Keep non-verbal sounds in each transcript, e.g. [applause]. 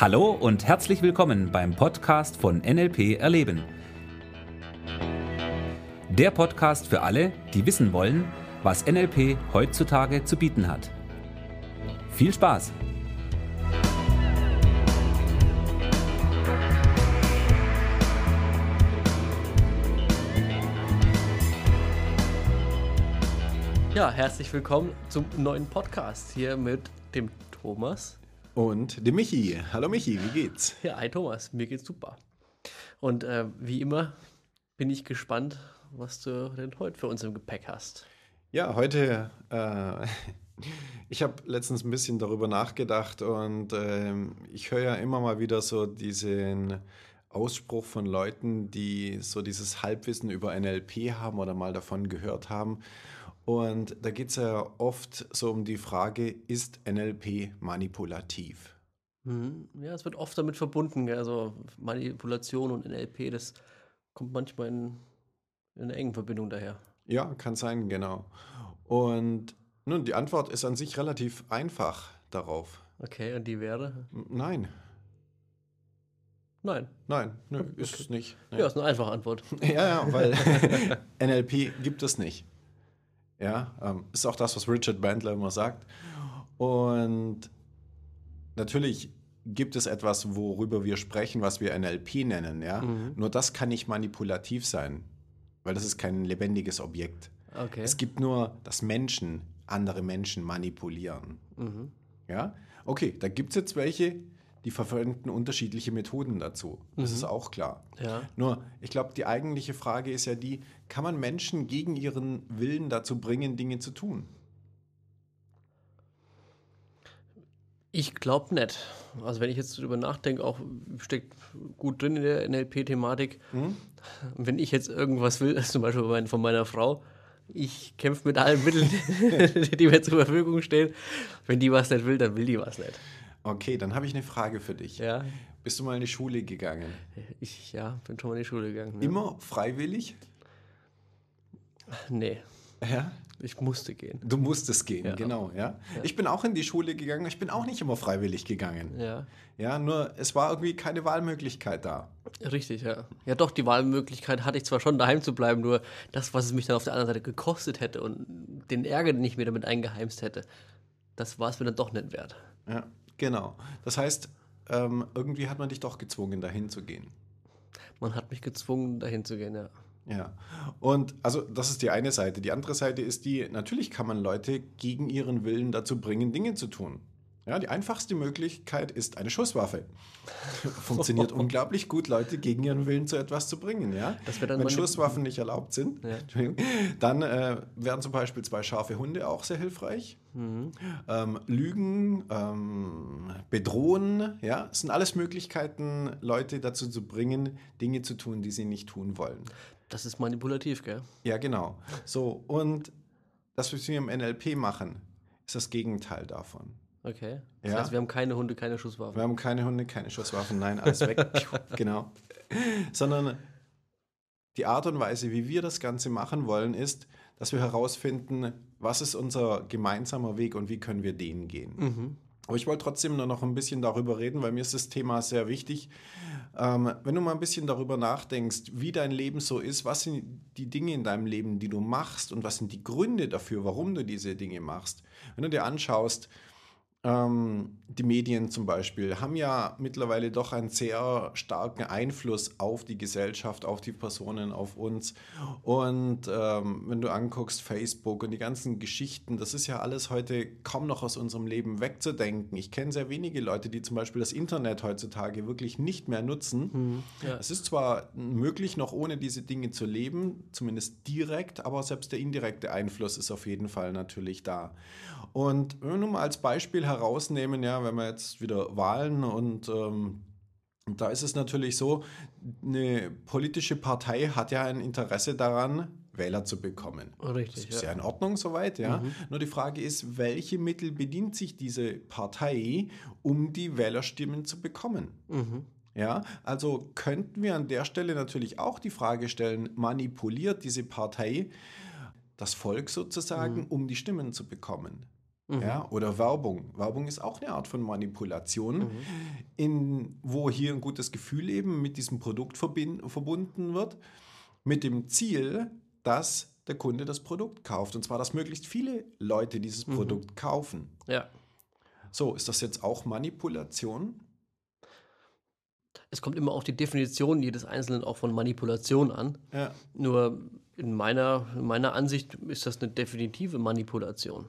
Hallo und herzlich willkommen beim Podcast von NLP Erleben. Der Podcast für alle, die wissen wollen, was NLP heutzutage zu bieten hat. Viel Spaß! Ja, herzlich willkommen zum neuen Podcast hier mit dem Thomas. Und dem Michi. Hallo Michi, wie geht's? Ja, hi Thomas, mir geht's super. Und äh, wie immer bin ich gespannt, was du denn heute für uns im Gepäck hast. Ja, heute, äh, [laughs] ich habe letztens ein bisschen darüber nachgedacht und äh, ich höre ja immer mal wieder so diesen Ausspruch von Leuten, die so dieses Halbwissen über NLP haben oder mal davon gehört haben. Und da geht es ja oft so um die Frage, ist NLP manipulativ? Mhm. Ja, es wird oft damit verbunden, also Manipulation und NLP, das kommt manchmal in, in einer engen Verbindung daher. Ja, kann sein, genau. Und nun, die Antwort ist an sich relativ einfach darauf. Okay, und die wäre? Nein. Nein. Nein, nö, okay. ist es nicht. Nee. Ja, ist eine einfache Antwort. [laughs] ja, ja, weil [laughs] NLP gibt es nicht. Ja, ähm, ist auch das, was Richard Bandler immer sagt. Und natürlich gibt es etwas, worüber wir sprechen, was wir NLP nennen. Ja? Mhm. Nur das kann nicht manipulativ sein, weil das ist kein lebendiges Objekt. Okay. Es gibt nur, dass Menschen andere Menschen manipulieren. Mhm. Ja, okay, da gibt es jetzt welche, die verwenden unterschiedliche Methoden dazu. Das mhm. ist auch klar. Ja. Nur, ich glaube, die eigentliche Frage ist ja die, kann man Menschen gegen ihren Willen dazu bringen, Dinge zu tun? Ich glaube nicht. Also wenn ich jetzt darüber nachdenke, auch steckt gut drin in der NLP-Thematik. Mhm. Wenn ich jetzt irgendwas will, [laughs] zum Beispiel von meiner Frau, ich kämpfe mit allen Mitteln, [laughs] die mir zur Verfügung stehen. Wenn die was nicht will, dann will die was nicht. Okay, dann habe ich eine Frage für dich. Ja. Bist du mal in die Schule gegangen? Ich, ja, bin schon mal in die Schule gegangen. Ja. Immer freiwillig? Nee. Ja? Ich musste gehen. Du musstest gehen, ja. genau, ja? ja? Ich bin auch in die Schule gegangen, ich bin auch nicht immer freiwillig gegangen. Ja. Ja, nur es war irgendwie keine Wahlmöglichkeit da. Richtig, ja. Ja, doch, die Wahlmöglichkeit hatte ich zwar schon, daheim zu bleiben, nur das, was es mich dann auf der anderen Seite gekostet hätte und den Ärger, den ich mir damit eingeheimst hätte, das war es mir dann doch nicht wert. Ja. Genau. Das heißt, ähm, irgendwie hat man dich doch gezwungen, dahin zu gehen. Man hat mich gezwungen, dahin zu gehen, ja. Ja, und also das ist die eine Seite. Die andere Seite ist die, natürlich kann man Leute gegen ihren Willen dazu bringen, Dinge zu tun. Ja, die einfachste Möglichkeit ist eine Schusswaffe. [laughs] Funktioniert unglaublich gut, Leute gegen ihren Willen zu etwas zu bringen. Ja? Wenn Schusswaffen nicht erlaubt sind, ja. dann äh, wären zum Beispiel zwei scharfe Hunde auch sehr hilfreich. Mhm. Ähm, Lügen, ähm, bedrohen, ja, das sind alles Möglichkeiten, Leute dazu zu bringen, Dinge zu tun, die sie nicht tun wollen. Das ist manipulativ, gell? Ja, genau. So, und das, was wir im NLP machen, ist das Gegenteil davon. Okay. Das ja. heißt, wir haben keine Hunde, keine Schusswaffen. Wir haben keine Hunde, keine Schusswaffen. Nein, alles weg. [laughs] genau. Sondern die Art und Weise, wie wir das Ganze machen wollen, ist, dass wir herausfinden, was ist unser gemeinsamer Weg und wie können wir den gehen. Mhm. Aber ich wollte trotzdem nur noch ein bisschen darüber reden, weil mir ist das Thema sehr wichtig. Ähm, wenn du mal ein bisschen darüber nachdenkst, wie dein Leben so ist, was sind die Dinge in deinem Leben, die du machst und was sind die Gründe dafür, warum du diese Dinge machst. Wenn du dir anschaust, ähm, die Medien zum Beispiel haben ja mittlerweile doch einen sehr starken Einfluss auf die Gesellschaft, auf die Personen, auf uns. Und ähm, wenn du anguckst, Facebook und die ganzen Geschichten, das ist ja alles heute kaum noch aus unserem Leben wegzudenken. Ich kenne sehr wenige Leute, die zum Beispiel das Internet heutzutage wirklich nicht mehr nutzen. Mhm, ja. Es ist zwar möglich, noch ohne diese Dinge zu leben, zumindest direkt, aber selbst der indirekte Einfluss ist auf jeden Fall natürlich da. Und wenn wir nur mal als Beispiel herausnehmen, ja, wenn wir jetzt wieder Wahlen und ähm, da ist es natürlich so, eine politische Partei hat ja ein Interesse daran, Wähler zu bekommen. Richtig. Das ist ja, in Ordnung soweit, ja. Mhm. Nur die Frage ist, welche Mittel bedient sich diese Partei, um die Wählerstimmen zu bekommen? Mhm. Ja, also könnten wir an der Stelle natürlich auch die Frage stellen, manipuliert diese Partei das Volk sozusagen, mhm. um die Stimmen zu bekommen? Mhm. Ja, oder Werbung. Werbung ist auch eine Art von Manipulation, mhm. in, wo hier ein gutes Gefühl eben mit diesem Produkt verbunden wird, mit dem Ziel, dass der Kunde das Produkt kauft. Und zwar, dass möglichst viele Leute dieses mhm. Produkt kaufen. Ja. So, ist das jetzt auch Manipulation? Es kommt immer auf die Definition jedes Einzelnen auch von Manipulation an. Ja. Nur in meiner, in meiner Ansicht ist das eine definitive Manipulation.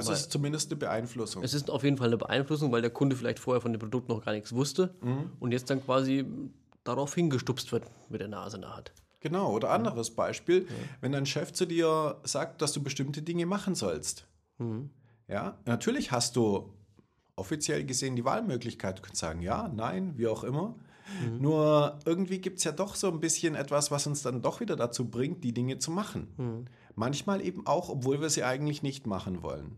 Also es ist zumindest eine Beeinflussung. Es ist auf jeden Fall eine Beeinflussung, weil der Kunde vielleicht vorher von dem Produkt noch gar nichts wusste mhm. und jetzt dann quasi darauf hingestupst wird mit der Nase in der Hand. Genau, oder anderes Beispiel, ja. wenn dein Chef zu dir sagt, dass du bestimmte Dinge machen sollst. Mhm. Ja, natürlich hast du offiziell gesehen die Wahlmöglichkeit. Du kannst sagen, ja, nein, wie auch immer. Mhm. Nur irgendwie gibt es ja doch so ein bisschen etwas, was uns dann doch wieder dazu bringt, die Dinge zu machen. Mhm. Manchmal eben auch, obwohl wir sie eigentlich nicht machen wollen.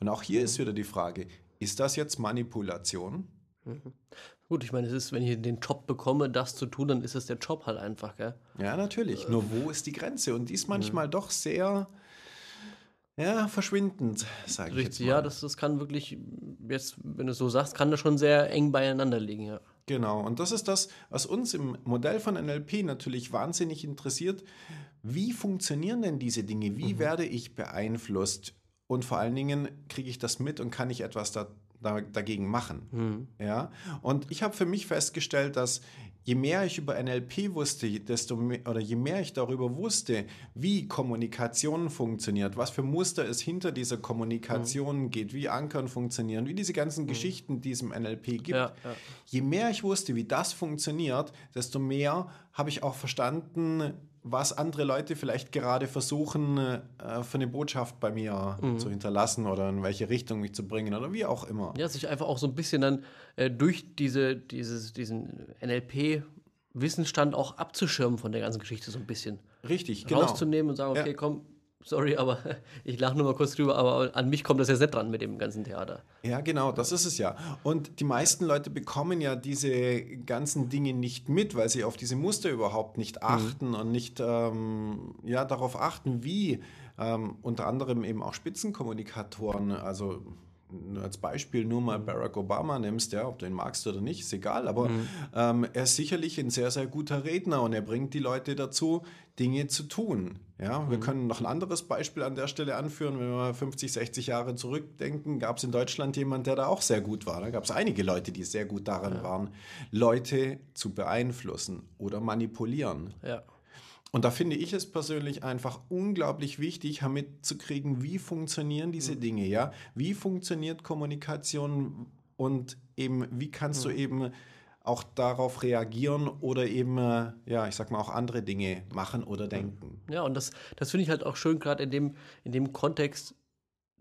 Und auch hier mhm. ist wieder die Frage, ist das jetzt Manipulation? Mhm. Gut, ich meine, es ist, wenn ich den Job bekomme, das zu tun, dann ist es der Job halt einfach, gell? Ja, natürlich. Äh. Nur wo ist die Grenze? Und die ist manchmal mhm. doch sehr, ja, verschwindend, sage ich jetzt mal. Ja, das, das kann wirklich, jetzt, wenn du es so sagst, kann das schon sehr eng beieinander liegen, ja. Genau, und das ist das, was uns im Modell von NLP natürlich wahnsinnig interessiert. Wie funktionieren denn diese Dinge? Wie mhm. werde ich beeinflusst? Und vor allen Dingen kriege ich das mit und kann ich etwas da, da, dagegen machen. Mhm. Ja? Und ich habe für mich festgestellt, dass je mehr ich über NLP wusste, desto mehr, oder je mehr ich darüber wusste, wie Kommunikation funktioniert, was für Muster es hinter dieser Kommunikation mhm. geht, wie Ankern funktionieren, wie diese ganzen mhm. Geschichten, die es im NLP gibt, ja, ja. je mehr ich wusste, wie das funktioniert, desto mehr habe ich auch verstanden, was andere Leute vielleicht gerade versuchen, äh, für eine Botschaft bei mir mhm. zu hinterlassen oder in welche Richtung mich zu bringen oder wie auch immer. Ja, sich einfach auch so ein bisschen dann äh, durch diese, dieses, diesen NLP-Wissensstand auch abzuschirmen von der ganzen Geschichte so ein bisschen. Richtig, genau. Rauszunehmen und sagen, okay, ja. komm, sorry, aber [laughs] ich lache nur mal kurz drüber, aber an mich kommt das jetzt nicht dran mit dem ganzen Theater. Ja, genau, das ist es ja. Und die meisten Leute bekommen ja diese ganzen Dinge nicht mit, weil sie auf diese Muster überhaupt nicht mhm. achten mhm. und nicht ähm, ja, darauf achten, wie ähm, unter anderem eben auch Spitzenkommunikatoren, also als Beispiel nur mal Barack Obama nimmst, ja, ob du ihn magst oder nicht, ist egal, aber mhm. ähm, er ist sicherlich ein sehr, sehr guter Redner und er bringt die Leute dazu, Dinge zu tun. Ja, mhm. wir können noch ein anderes Beispiel an der Stelle anführen. Wenn wir 50, 60 Jahre zurückdenken, gab es in Deutschland jemanden, der da auch sehr gut war. Da gab es einige Leute, die sehr gut daran ja. waren, Leute zu beeinflussen oder manipulieren. Ja. Und da finde ich es persönlich einfach unglaublich wichtig, mitzukriegen, wie funktionieren diese mhm. Dinge, ja? Wie funktioniert Kommunikation und eben, wie kannst mhm. du eben auch darauf reagieren oder eben, äh, ja, ich sag mal, auch andere Dinge machen oder denken. Ja, und das, das finde ich halt auch schön, gerade in dem, in dem Kontext,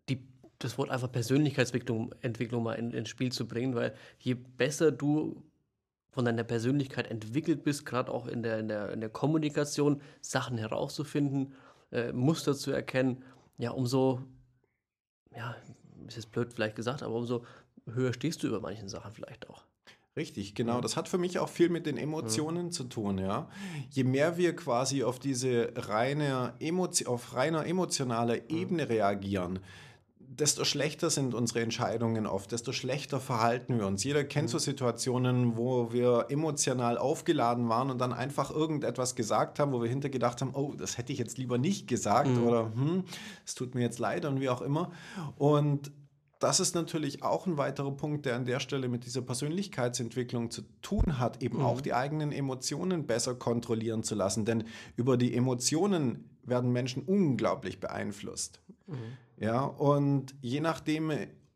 die, das Wort einfach Persönlichkeitsentwicklung Entwicklung mal in, ins Spiel zu bringen, weil je besser du von deiner Persönlichkeit entwickelt bist, gerade auch in der, in, der, in der Kommunikation, Sachen herauszufinden, äh, Muster zu erkennen, ja, umso, ja, ist jetzt blöd vielleicht gesagt, aber umso höher stehst du über manchen Sachen vielleicht auch. Richtig, genau. Das hat für mich auch viel mit den Emotionen ja. zu tun, ja. Je mehr wir quasi auf diese reine Emotion, auf reiner emotionaler Ebene reagieren, desto schlechter sind unsere Entscheidungen oft, desto schlechter verhalten wir uns. Jeder kennt so mhm. Situationen, wo wir emotional aufgeladen waren und dann einfach irgendetwas gesagt haben, wo wir hintergedacht haben, oh, das hätte ich jetzt lieber nicht gesagt mhm. oder hm, es tut mir jetzt leid und wie auch immer. Und das ist natürlich auch ein weiterer Punkt, der an der Stelle mit dieser Persönlichkeitsentwicklung zu tun hat, eben mhm. auch die eigenen Emotionen besser kontrollieren zu lassen. Denn über die Emotionen werden Menschen unglaublich beeinflusst. Mhm. Ja, und je nachdem,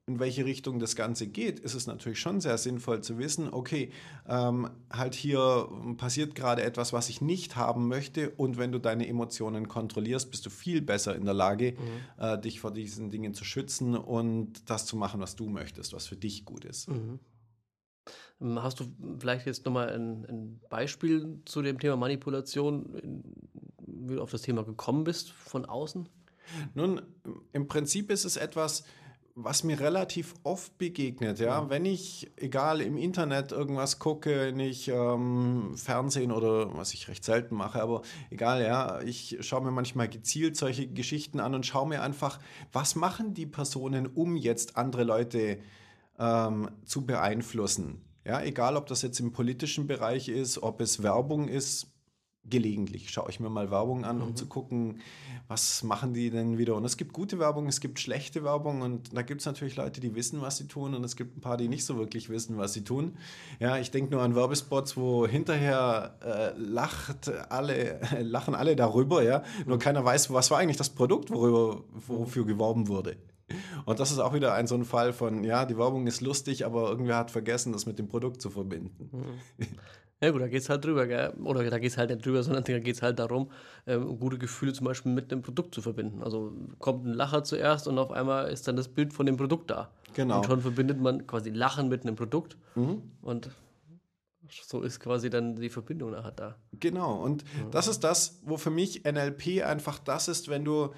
in welche Richtung das Ganze geht, ist es natürlich schon sehr sinnvoll zu wissen, okay, ähm, halt hier passiert gerade etwas, was ich nicht haben möchte und wenn du deine Emotionen kontrollierst, bist du viel besser in der Lage, mhm. äh, dich vor diesen Dingen zu schützen und das zu machen, was du möchtest, was für dich gut ist. Mhm. Ähm, hast du vielleicht jetzt nochmal ein, ein Beispiel zu dem Thema Manipulation, wie du auf das Thema gekommen bist von außen? Nun, im Prinzip ist es etwas, was mir relativ oft begegnet, ja, wenn ich, egal im Internet irgendwas gucke, nicht ähm, Fernsehen oder was ich recht selten mache, aber egal, ja, ich schaue mir manchmal gezielt solche Geschichten an und schaue mir einfach, was machen die Personen, um jetzt andere Leute ähm, zu beeinflussen. Ja, egal ob das jetzt im politischen Bereich ist, ob es Werbung ist, gelegentlich schaue ich mir mal Werbung an, um mhm. zu gucken, was machen die denn wieder. Und es gibt gute Werbung, es gibt schlechte Werbung und da gibt es natürlich Leute, die wissen, was sie tun und es gibt ein paar, die nicht so wirklich wissen, was sie tun. Ja, ich denke nur an Werbespots, wo hinterher äh, lacht alle, äh, [laughs] lachen alle darüber, ja, nur mhm. keiner weiß, was war eigentlich das Produkt, worüber, wofür geworben wurde. Und das ist auch wieder ein so ein Fall von, ja, die Werbung ist lustig, aber irgendwer hat vergessen, das mit dem Produkt zu verbinden. Mhm. [laughs] Ja gut, da geht es halt drüber, gell? oder da geht es halt nicht drüber, [laughs] sondern da geht es halt darum, ähm, gute Gefühle zum Beispiel mit einem Produkt zu verbinden. Also kommt ein Lacher zuerst und auf einmal ist dann das Bild von dem Produkt da. Genau. Und schon verbindet man quasi Lachen mit einem Produkt mhm. und so ist quasi dann die Verbindung nachher da. Genau, und ja. das ist das, wo für mich NLP einfach das ist, wenn du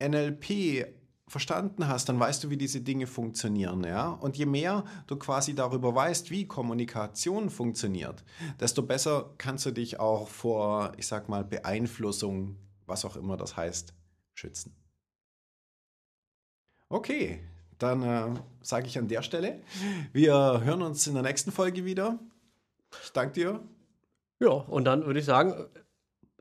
NLP verstanden hast, dann weißt du, wie diese Dinge funktionieren, ja? Und je mehr du quasi darüber weißt, wie Kommunikation funktioniert, desto besser kannst du dich auch vor, ich sag mal, Beeinflussung, was auch immer das heißt, schützen. Okay, dann äh, sage ich an der Stelle, wir hören uns in der nächsten Folge wieder. Ich danke dir. Ja, und dann würde ich sagen,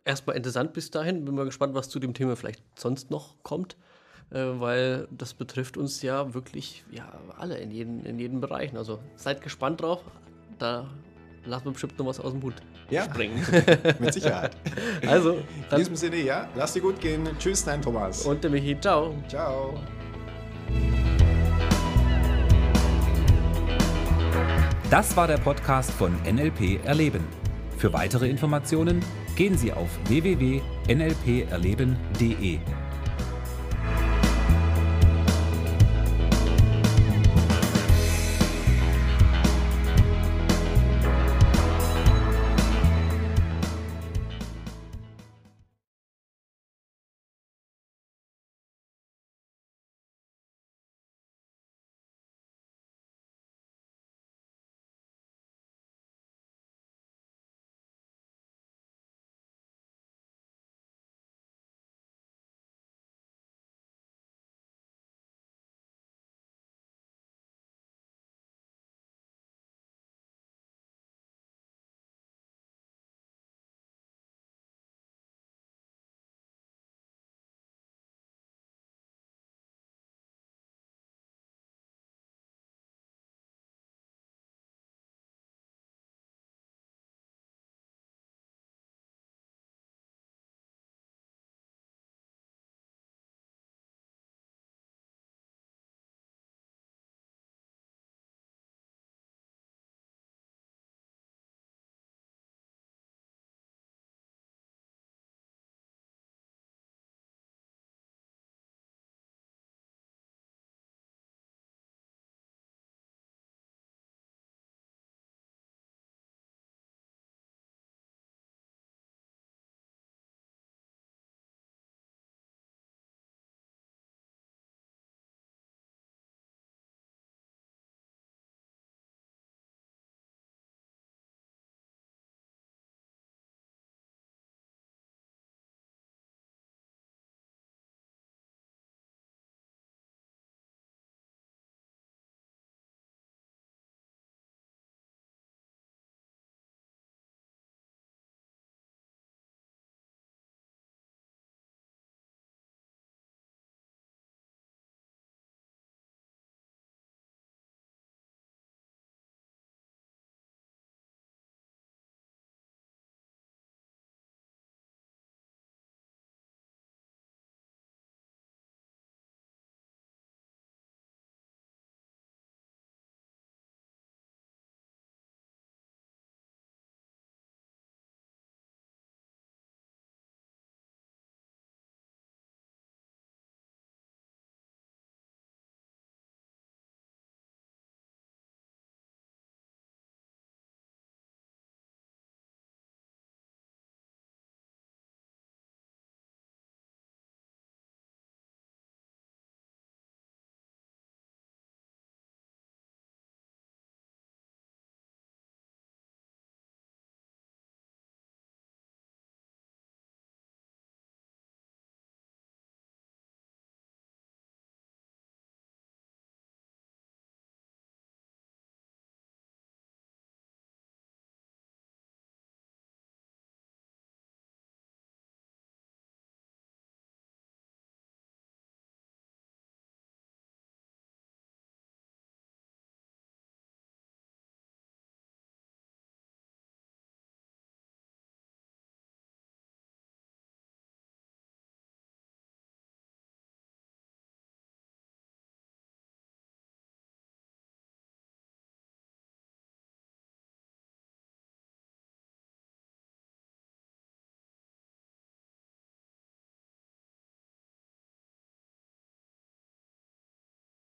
erstmal interessant bis dahin. Bin mal gespannt, was zu dem Thema vielleicht sonst noch kommt äh, weil das betrifft uns ja wirklich ja, alle in jeden, in jeden Bereichen. Also seid gespannt drauf. Da lassen wir bestimmt noch was aus dem Hut ja, springen. [laughs] mit Sicherheit. [laughs] Also, in diesem Sinne, ja, lass dir gut gehen. Tschüss, dein Thomas. Und der Michi. Ciao. Ciao. Das war der Podcast von NLP Erleben. Für weitere Informationen gehen Sie auf www.nlperleben.de.